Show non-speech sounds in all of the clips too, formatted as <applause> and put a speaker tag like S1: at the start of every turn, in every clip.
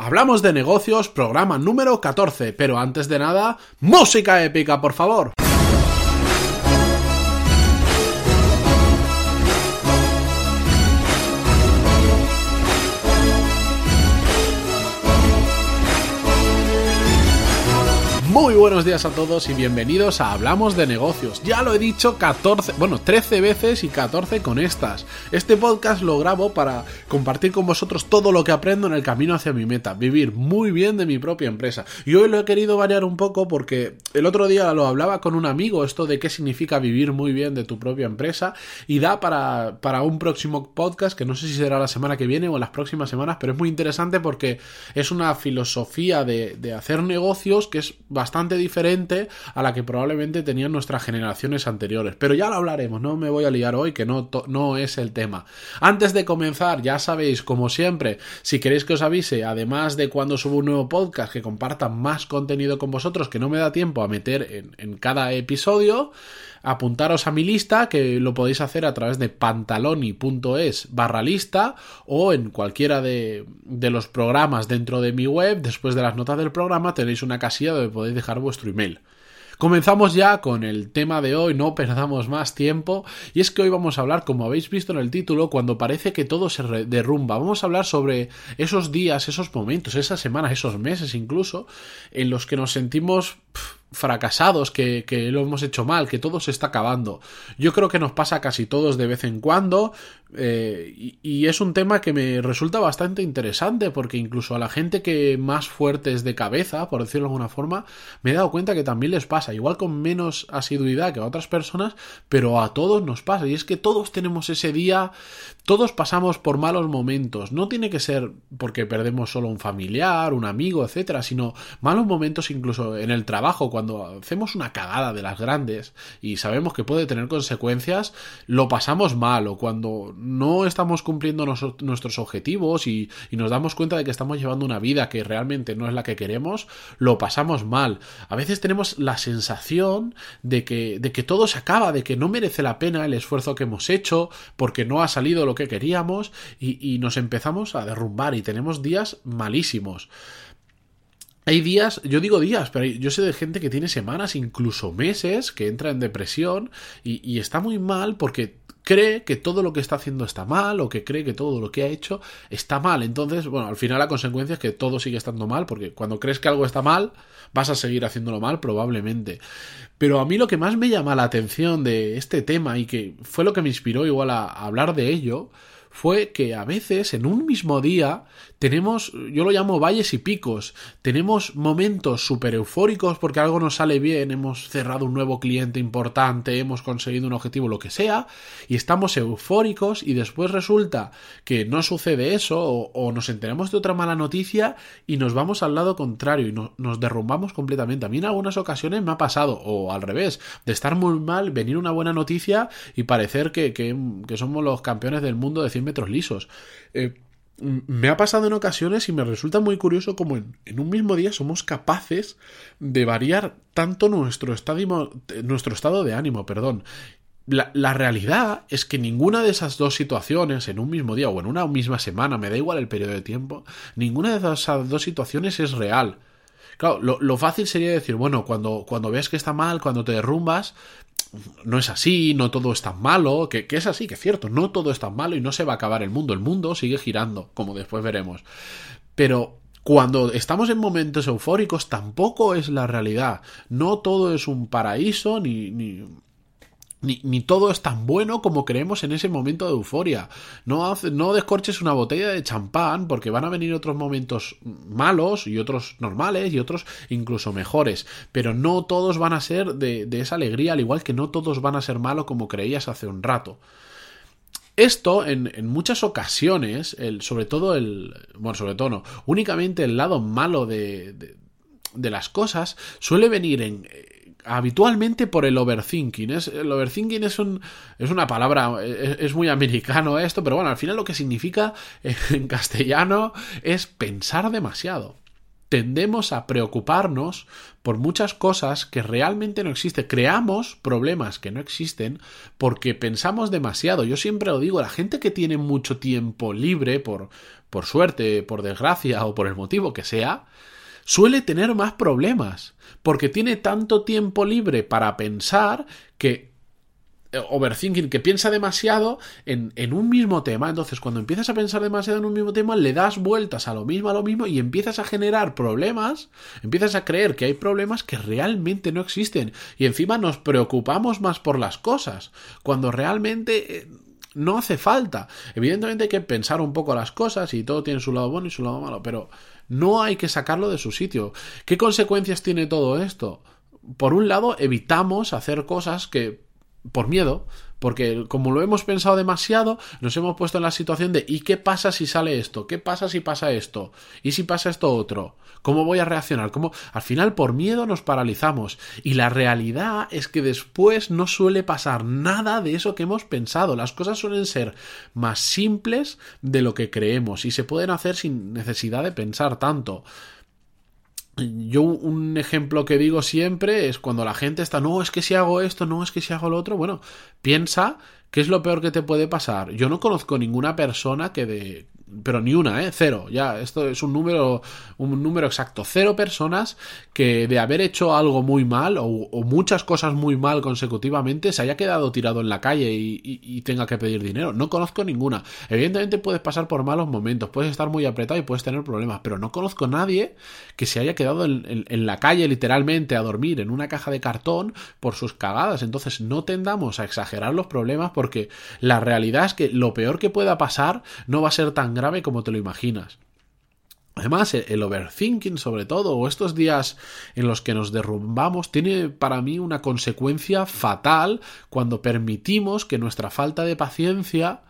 S1: Hablamos de negocios, programa número 14, pero antes de nada, música épica, por favor. Muy buenos días a todos y bienvenidos a Hablamos de negocios. Ya lo he dicho 14, bueno, 13 veces y 14 con estas. Este podcast lo grabo para compartir con vosotros todo lo que aprendo en el camino hacia mi meta, vivir muy bien de mi propia empresa. Y hoy lo he querido variar un poco porque el otro día lo hablaba con un amigo esto de qué significa vivir muy bien de tu propia empresa y da para, para un próximo podcast que no sé si será la semana que viene o las próximas semanas, pero es muy interesante porque es una filosofía de, de hacer negocios que es bastante diferente a la que probablemente tenían nuestras generaciones anteriores. Pero ya lo hablaremos, no me voy a liar hoy, que no, no es el tema. Antes de comenzar, ya sabéis, como siempre, si queréis que os avise, además de cuando subo un nuevo podcast, que comparta más contenido con vosotros, que no me da tiempo a meter en, en cada episodio, apuntaros a mi lista, que lo podéis hacer a través de pantaloni.es barra lista o en cualquiera de, de, los programas dentro de mi web. Después de las notas del programa tenéis una casilla donde podéis dejar vuestro email. Comenzamos ya con el tema de hoy, no perdamos más tiempo, y es que hoy vamos a hablar, como habéis visto en el título, cuando parece que todo se derrumba. Vamos a hablar sobre esos días, esos momentos, esas semanas, esos meses incluso, en los que nos sentimos fracasados, que, lo hemos hecho mal, que todo se está acabando. Yo creo que nos pasa casi todos de vez en cuando eh, y, y, es un tema que me resulta bastante interesante porque incluso a la gente que más fuerte es de cabeza, por decirlo de alguna forma, me he dado cuenta que también les pasa, igual con menos asiduidad que a otras personas, pero a todos nos pasa. Y es que todos tenemos ese día, todos pasamos por malos momentos, no tiene que ser porque perdemos solo un familiar, un amigo, etcétera, sino malos momentos incluso en el trabajo, cuando hacemos una cagada de las grandes y sabemos que puede tener consecuencias, lo pasamos mal o cuando no estamos cumpliendo nuestros objetivos y, nos damos cuenta de que estamos llevando una vida que realmente no es la que queremos, lo pasamos mal. A veces tenemos la sensación de que, de que todo se acaba, de que no merece la pena el esfuerzo que hemos hecho porque no ha salido lo que queríamos y nos empezamos a derrumbar y tenemos días malísimos. Hay días, yo digo días, pero yo sé de gente que tiene semanas, incluso meses, que entra en depresión y, está muy mal porque cree que todo lo que está haciendo está mal o que cree que todo lo que ha hecho está mal. Entonces, bueno, al final la consecuencia es que todo sigue estando mal porque cuando crees que algo está mal, vas a seguir haciéndolo mal probablemente. Pero a mí lo que más me llama la atención de este tema y que fue lo que me inspiró igual a hablar de ello, fue que a veces en un mismo día tenemos, yo lo llamo valles y picos, tenemos momentos súper eufóricos porque algo nos sale bien, hemos cerrado un nuevo cliente importante, hemos conseguido un objetivo, lo que sea, y estamos eufóricos y después resulta que no sucede eso o, nos enteramos de otra mala noticia y nos vamos al lado contrario y no, nos derrumbamos completamente. A mí en algunas ocasiones me ha pasado, o al revés, de estar muy mal, venir una buena noticia y parecer que, que, que somos los campeones del mundo de 100 metros lisos. Eh, me ha pasado en ocasiones y me resulta muy curioso como en, un mismo día somos capaces de variar tanto nuestro, estadio, nuestro estado de ánimo, perdón. La, la, realidad es que ninguna de esas dos situaciones en un mismo día o en una misma semana, me da igual el periodo de tiempo, ninguna de esas dos situaciones es real. Claro, lo, fácil sería decir, bueno, cuando, cuando ves que está mal, cuando te derrumbas, no es así, no todo es tan malo, que, que, es así, que es cierto, no todo es tan malo y no se va a acabar el mundo, el mundo sigue girando, como después veremos. Pero cuando estamos en momentos eufóricos tampoco es la realidad, no todo es un paraíso ni ni, todo es tan bueno como creemos en ese momento de euforia. No, no descorches una botella de champán porque van a venir otros momentos malos y otros normales y otros incluso mejores. Pero no todos van a ser de, esa alegría, al igual que no todos van a ser malos como creías hace un rato. Esto, en, muchas ocasiones, el, sobre todo el. Bueno, sobre todo no. Únicamente el lado malo de, de las cosas suele venir en habitualmente por el overthinking. Es, el overthinking es, un, es una palabra, es, muy americano esto, pero bueno, al final lo que significa <laughs> en castellano es pensar demasiado. Tendemos a preocuparnos por muchas cosas que realmente no existen. Creamos problemas que no existen porque pensamos demasiado. Yo siempre lo digo, la gente que tiene mucho tiempo libre, por, por suerte, por desgracia o por el motivo que sea, suele tener más problemas, porque tiene tanto tiempo libre para pensar que eh, overthinking, que piensa demasiado en, en, un mismo tema. Entonces, cuando empiezas a pensar demasiado en un mismo tema, le das vueltas a lo mismo, a lo mismo, y empiezas a generar problemas, empiezas a creer que hay problemas que realmente no existen. Y encima nos preocupamos más por las cosas, cuando realmente eh, no hace falta. Evidentemente hay que pensar un poco las cosas y todo tiene su lado bueno y su lado malo, pero no hay que sacarlo de su sitio. ¿Qué consecuencias tiene todo esto? Por un lado, evitamos hacer cosas que por miedo, porque como lo hemos pensado demasiado, nos hemos puesto en la situación de ¿y qué pasa si sale esto? ¿Qué pasa si pasa esto? ¿Y si pasa esto otro? ¿Cómo voy a reaccionar? ¿Cómo? Al final por miedo nos paralizamos y la realidad es que después no suele pasar nada de eso que hemos pensado. Las cosas suelen ser más simples de lo que creemos y se pueden hacer sin necesidad de pensar tanto. Yo un ejemplo que digo siempre es cuando la gente está, no, es que si hago esto, no, es que si hago lo otro, bueno, piensa qué es lo peor que te puede pasar. Yo no conozco ninguna persona que de, pero ni una, ¿eh? Cero. Ya, esto es un número, un número exacto. Cero personas que de haber hecho algo muy mal o, muchas cosas muy mal consecutivamente se haya quedado tirado en la calle y, tenga que pedir dinero. No conozco ninguna. Evidentemente puedes pasar por malos momentos, puedes estar muy apretado y puedes tener problemas, pero no conozco a nadie que se haya quedado en, en la calle literalmente a dormir en una caja de cartón por sus cagadas. Entonces no tendamos a exagerar los problemas porque la realidad es que lo peor que pueda pasar no va a ser tan grave como te lo imaginas. Además, el overthinking, sobre todo, o estos días en los que nos derrumbamos, tiene para mí una consecuencia fatal cuando permitimos que nuestra falta de paciencia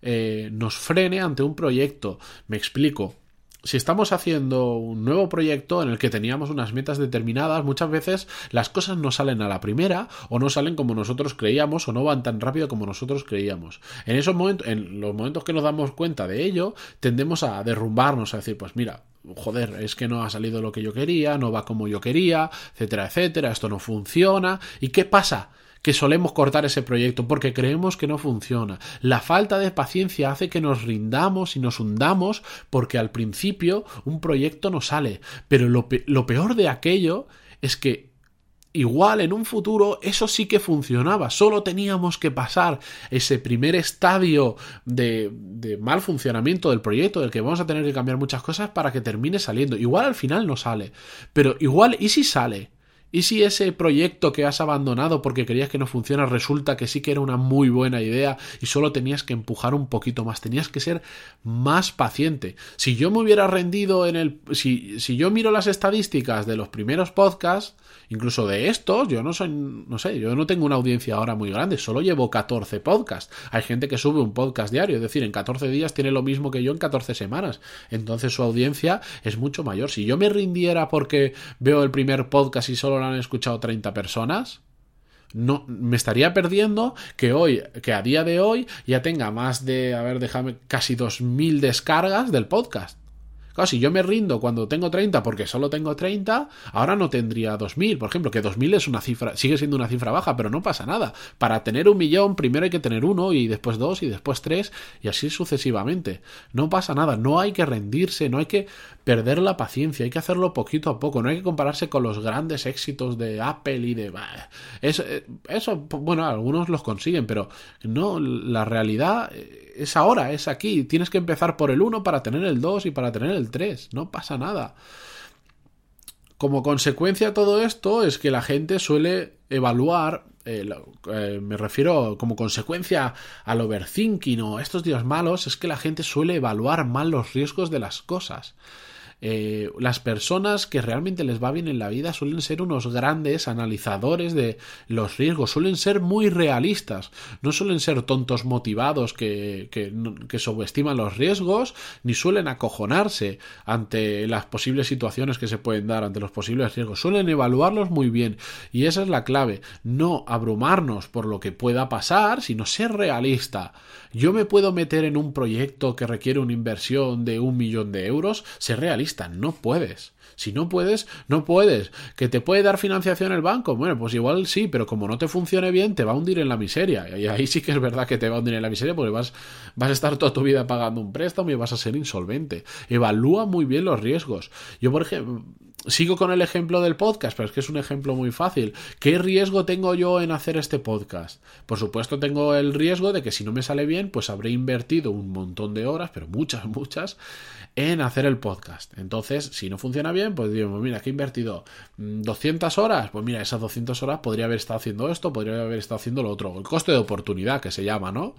S1: eh, nos frene ante un proyecto. Me explico si estamos haciendo un nuevo proyecto en el que teníamos unas metas determinadas, muchas veces las cosas no salen a la primera o no salen como nosotros creíamos o no van tan rápido como nosotros creíamos. En esos momentos, en los momentos que nos damos cuenta de ello, tendemos a derrumbarnos, a decir, pues mira, joder, es que no ha salido lo que yo quería, no va como yo quería, etcétera, etcétera, esto no funciona. ¿Y qué pasa? Que solemos cortar ese proyecto porque creemos que no funciona. La falta de paciencia hace que nos rindamos y nos hundamos porque al principio un proyecto no sale. Pero lo, peor de aquello es que igual en un futuro eso sí que funcionaba. Solo teníamos que pasar ese primer estadio de, de, mal funcionamiento del proyecto, del que vamos a tener que cambiar muchas cosas para que termine saliendo. Igual al final no sale. Pero igual, ¿y si sale? ¿Y si ese proyecto que has abandonado porque creías que no funciona resulta que sí que era una muy buena idea y solo tenías que empujar un poquito más, tenías que ser más paciente? Si yo me hubiera rendido en el... Si, si yo miro las estadísticas de los primeros podcasts, incluso de estos, yo no soy, no sé, yo no tengo una audiencia ahora muy grande, solo llevo 14 podcasts. Hay gente que sube un podcast diario, es decir, en 14 días tiene lo mismo que yo en 14 semanas. Entonces su audiencia es mucho mayor. Si yo me rindiera porque veo el primer podcast y solo han escuchado 30 personas, no, me estaría perdiendo que hoy, que a día de hoy ya tenga más de, a ver, déjame, casi 2.000 descargas del podcast. Claro, si yo me rindo cuando tengo 30 porque solo tengo 30, ahora no tendría 2000, por ejemplo, que 2000 es una cifra, sigue siendo una cifra baja, pero no pasa nada. Para tener un millón, primero hay que tener uno y después dos y después tres y así sucesivamente. No pasa nada, no hay que rendirse, no hay que perder la paciencia, hay que hacerlo poquito a poco, no hay que compararse con los grandes éxitos de Apple y de... Eso, eh, eso bueno, algunos los consiguen, pero no, la realidad es ahora, es aquí, tienes que empezar por el 1 para tener el 2 y para tener el 3, no pasa nada. Como consecuencia de todo esto es que la gente suele evaluar, eh, eh, me refiero como consecuencia al overthinking o estos días malos, es que la gente suele evaluar mal los riesgos de las cosas. Eh, las personas que realmente les va bien en la vida suelen ser unos grandes analizadores de los riesgos, suelen ser muy realistas, no suelen ser tontos motivados que, que, subestiman los riesgos, ni suelen acojonarse ante las posibles situaciones que se pueden dar, ante los posibles riesgos, suelen evaluarlos muy bien y esa es la clave, no abrumarnos por lo que pueda pasar, sino ser realista. Yo me puedo meter en un proyecto que requiere una inversión de un millón de euros, ser realista, no puedes. Si no puedes, no puedes. ¿Que te puede dar financiación el banco? Bueno, pues igual sí, pero como no te funcione bien, te va a hundir en la miseria. Y ahí sí que es verdad que te va a hundir en la miseria porque vas, vas a estar toda tu vida pagando un préstamo y vas a ser insolvente. Evalúa muy bien los riesgos. Yo, por ejemplo, sigo con el ejemplo del podcast, pero es que es un ejemplo muy fácil. ¿Qué riesgo tengo yo en hacer este podcast? Por supuesto, tengo el riesgo de que si no me sale bien, pues habré invertido un montón de horas, pero muchas, <laughs> muchas, en hacer el podcast. Entonces, si no funciona bien, pues digo, mira, que he invertido 200 horas, pues mira, esas 200 horas podría haber estado haciendo esto, podría haber estado haciendo lo otro. El coste de oportunidad, que se llama, ¿no?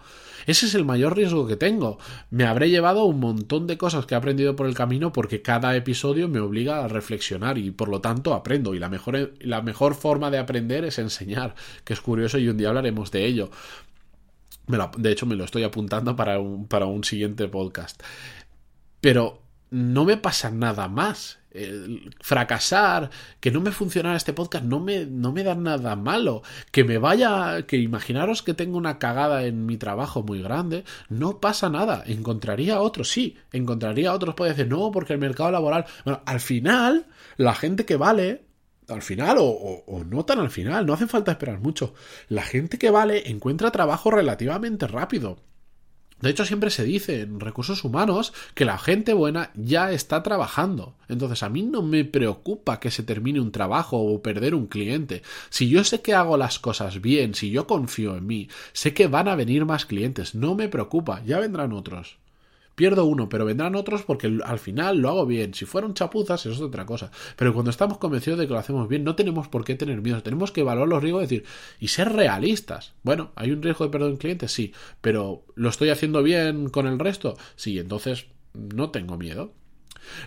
S1: Ese es el mayor riesgo que tengo. Me habré llevado un montón de cosas que he aprendido por el camino porque cada episodio me obliga a reflexionar y por lo tanto aprendo. Y la mejor, la mejor forma de aprender es enseñar, que es curioso y un día hablaremos de ello. de hecho, me lo estoy apuntando para un, para un siguiente podcast. Pero no me pasa nada más. Fracasar, que no me funcionara este podcast, no me, no me da nada malo. Que me vaya, que imaginaros que tengo una cagada en mi trabajo muy grande, no pasa nada. Encontraría otros, sí, encontraría otros. Puede decir, no, porque el mercado laboral. Bueno, al final, la gente que vale, al final o, o, no tan al final, no hace falta esperar mucho. La gente que vale encuentra trabajo relativamente rápido. De hecho, siempre se dice en recursos humanos que la gente buena ya está trabajando. Entonces, a mí no me preocupa que se termine un trabajo o perder un cliente. Si yo sé que hago las cosas bien, si yo confío en mí, sé que van a venir más clientes. No me preocupa, ya vendrán otros. Pierdo uno, pero vendrán otros porque al final lo hago bien. Si fueron chapuzas, eso es otra cosa. Pero cuando estamos convencidos de que lo hacemos bien, no tenemos por qué tener miedo. Tenemos que evaluar los riesgos y decir, y ser realistas. Bueno, ¿hay un riesgo de perder un cliente? Sí. Pero ¿lo estoy haciendo bien con el resto? Sí, entonces no tengo miedo.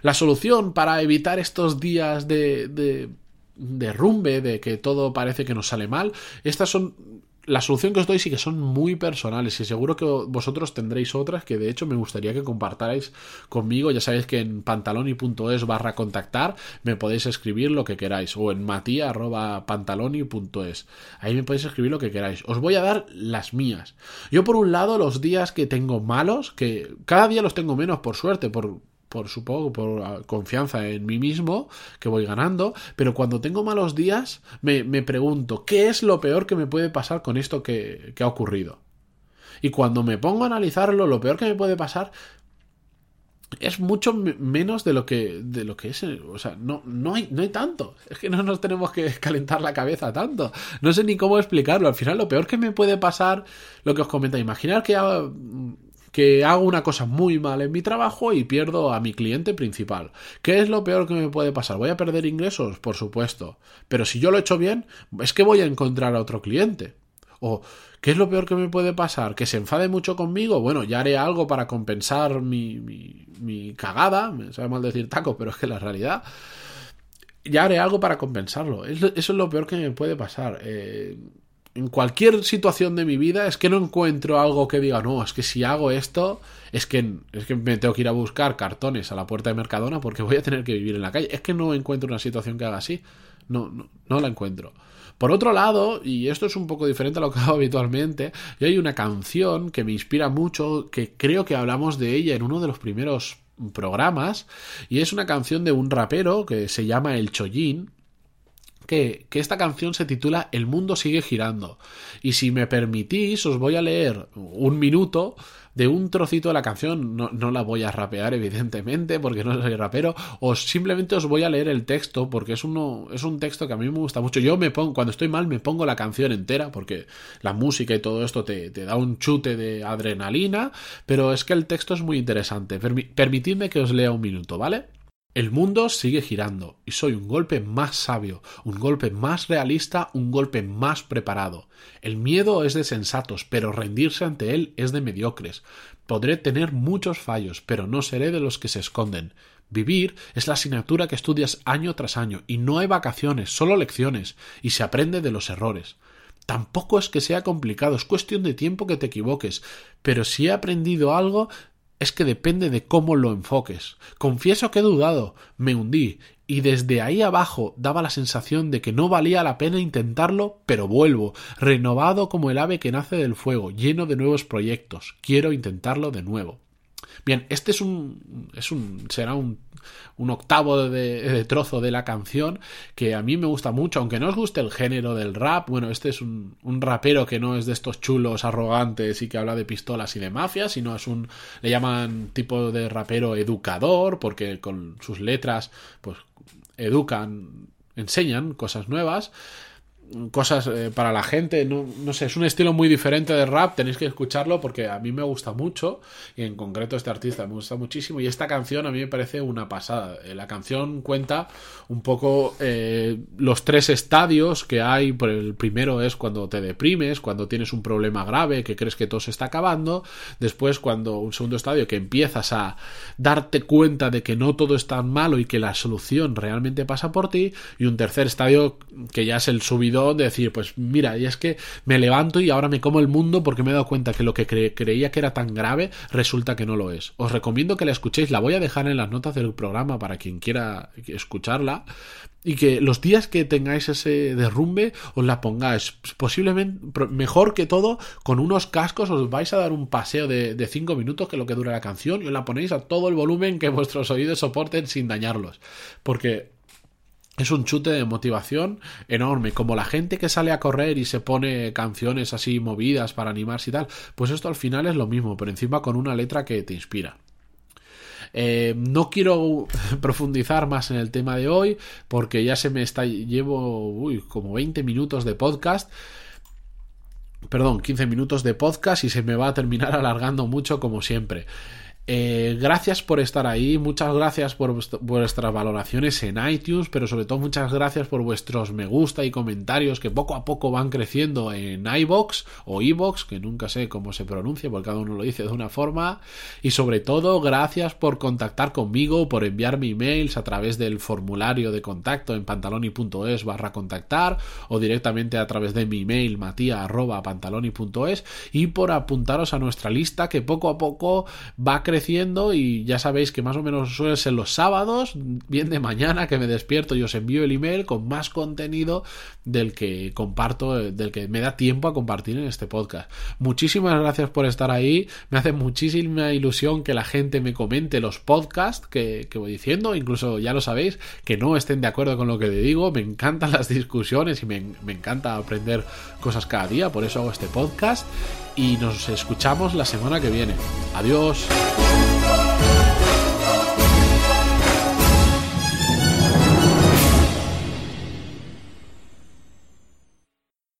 S1: La solución para evitar estos días de, de derrumbe, de que todo parece que nos sale mal, estas son la solución que os doy sí que son muy personales y seguro que vosotros tendréis otras que de hecho me gustaría que compartáis conmigo. Ya sabéis que en pantaloni.es barra contactar me podéis escribir lo que queráis o en matia.pantaloni.es. Ahí me podéis escribir lo que queráis. Os voy a dar las mías. Yo por un lado los días que tengo malos, que cada día los tengo menos por suerte, por, por supongo, por ah, confianza en mí mismo, que voy ganando, pero cuando tengo malos días me, me pregunto, ¿qué es lo peor que me puede pasar con esto que, que ha ocurrido? Y cuando me pongo a analizarlo, lo peor que me puede pasar es mucho menos de lo que de lo que es o sea no no hay no hay tanto. Es que no nos tenemos que <laughs> calentar la cabeza tanto. No sé ni cómo explicarlo. Al final lo peor que me puede pasar lo que os comenta imaginar que que hago una cosa muy mal en mi trabajo y pierdo a mi cliente principal. ¿Qué es lo peor que me puede pasar? ¿Voy a perder ingresos? Por supuesto. Pero si yo lo he hecho bien, es que voy a encontrar a otro cliente. O, ¿qué es lo peor que me puede pasar? ¿Que se enfade mucho conmigo? Bueno, ya haré algo para compensar mi, mi, mi cagada. Me sabe mal decir taco, pero es que la realidad. Ya haré algo para compensarlo. Eso es lo peor que me puede pasar. Eh, en cualquier situación de mi vida es que no encuentro algo que diga, no, es que si hago esto, es que, es que me tengo que ir a buscar cartones a la puerta de Mercadona porque <laughs> voy a tener que vivir en la calle. Es que no encuentro una situación que haga así. No, no, no la encuentro. Por otro lado, y esto es un poco diferente a lo que hago <laughs> habitualmente, hay una canción que me inspira mucho, que creo que hablamos de ella en uno de los primeros programas, y es una canción de un rapero que se llama El Chollín, que, esta canción se titula El mundo sigue girando. Y si me permitís, os voy a leer un minuto de un trocito de la canción, no, no, la voy a rapear evidentemente porque no soy rapero, o simplemente os voy a leer el texto porque es, uno, es un texto que a mí me gusta mucho. Yo me pongo, cuando estoy mal me pongo la canción entera porque la música y todo esto te, te da un chute de adrenalina, pero es que el texto es muy interesante. permitidme que os lea un minuto, ¿vale? El mundo sigue girando y soy un golpe más sabio, un golpe más realista, un golpe más preparado. El miedo es de sensatos, pero rendirse ante él es de mediocres. Podré tener muchos fallos, pero no seré de los que se esconden. Vivir es la asignatura que estudias año tras año y no hay vacaciones, solo lecciones, y se aprende de los errores. Tampoco es que sea complicado, es cuestión de tiempo que te equivoques, pero si he aprendido algo, es que depende de cómo lo enfoques. Confieso que he dudado, me hundí, y desde ahí abajo daba la sensación de que no valía la pena intentarlo, pero vuelvo, renovado como el ave que nace del fuego, lleno de nuevos proyectos. Quiero intentarlo de nuevo. Bien, este es un, es un será un, un octavo de, trozo de la canción que a mí me gusta mucho, aunque no os guste el género del rap. Bueno, este es un, un rapero que no es de estos chulos arrogantes y que habla de pistolas y de mafias, sino es un le llaman tipo de rapero educador porque con sus letras pues educan, enseñan cosas nuevas cosas eh, para la gente. No, no, sé, es un estilo muy diferente de rap. Tenéis que escucharlo porque a mí me gusta mucho. Y en concreto este artista me gusta muchísimo. Y esta canción a mí me parece una pasada. Eh, la canción cuenta un poco eh, los tres estadios que hay. Por el primero es cuando te deprimes, cuando tienes un problema grave, que crees que todo se está acabando. Después, cuando un segundo estadio que empiezas a darte cuenta de que no todo es tan malo y que la solución realmente pasa por ti. Y un tercer estadio que ya es el subido de decir, pues mira, y es que me levanto y ahora me como el mundo porque me he dado cuenta que lo que creía que era tan grave resulta que no lo es. Os recomiendo que la escuchéis, la voy a dejar en las notas del programa para quien quiera escucharla y que los días que tengáis ese derrumbe os la pongáis posiblemente mejor que todo con unos cascos os vais a dar un paseo de 5 minutos que es lo que dura la canción y os la ponéis a todo el volumen que vuestros oídos soporten sin dañarlos porque es un chute de motivación enorme. Como la gente que sale a correr y se pone canciones así movidas para animarse y tal, pues esto al final es lo mismo, pero encima con una letra que te inspira. Eh, no quiero <laughs> profundizar más en el tema de hoy porque ya se me está llevo uy, como 20 minutos de podcast perdón 15 minutos de podcast y se me va a terminar <laughs> alargando mucho como siempre eh, gracias por estar ahí, muchas gracias por vuestras valoraciones en iTunes, pero sobre todo muchas gracias por vuestros me gusta y comentarios que poco a poco van creciendo en iBox o iBox, que nunca sé cómo se pronuncia porque cada uno lo dice de una forma. Y sobre todo, gracias por contactar conmigo, por enviarme emails a través del formulario de contacto en pantaloni.es barra contactar o directamente a través de mi email matia.pantaloni.es y por apuntaros a nuestra lista que poco a poco va creciendo y ya sabéis que más o menos suele ser los sábados, bien de mañana que me despierto y os envío el email con más contenido del que comparto, del que me da tiempo a compartir en este podcast. Muchísimas gracias por estar ahí, me hace muchísima ilusión que la gente me comente los podcasts que, voy diciendo, incluso ya lo sabéis, que no estén de acuerdo con lo que digo, me encantan las discusiones y me, me encanta aprender cosas cada día, por eso hago este podcast y nos escuchamos la semana que viene. Adiós.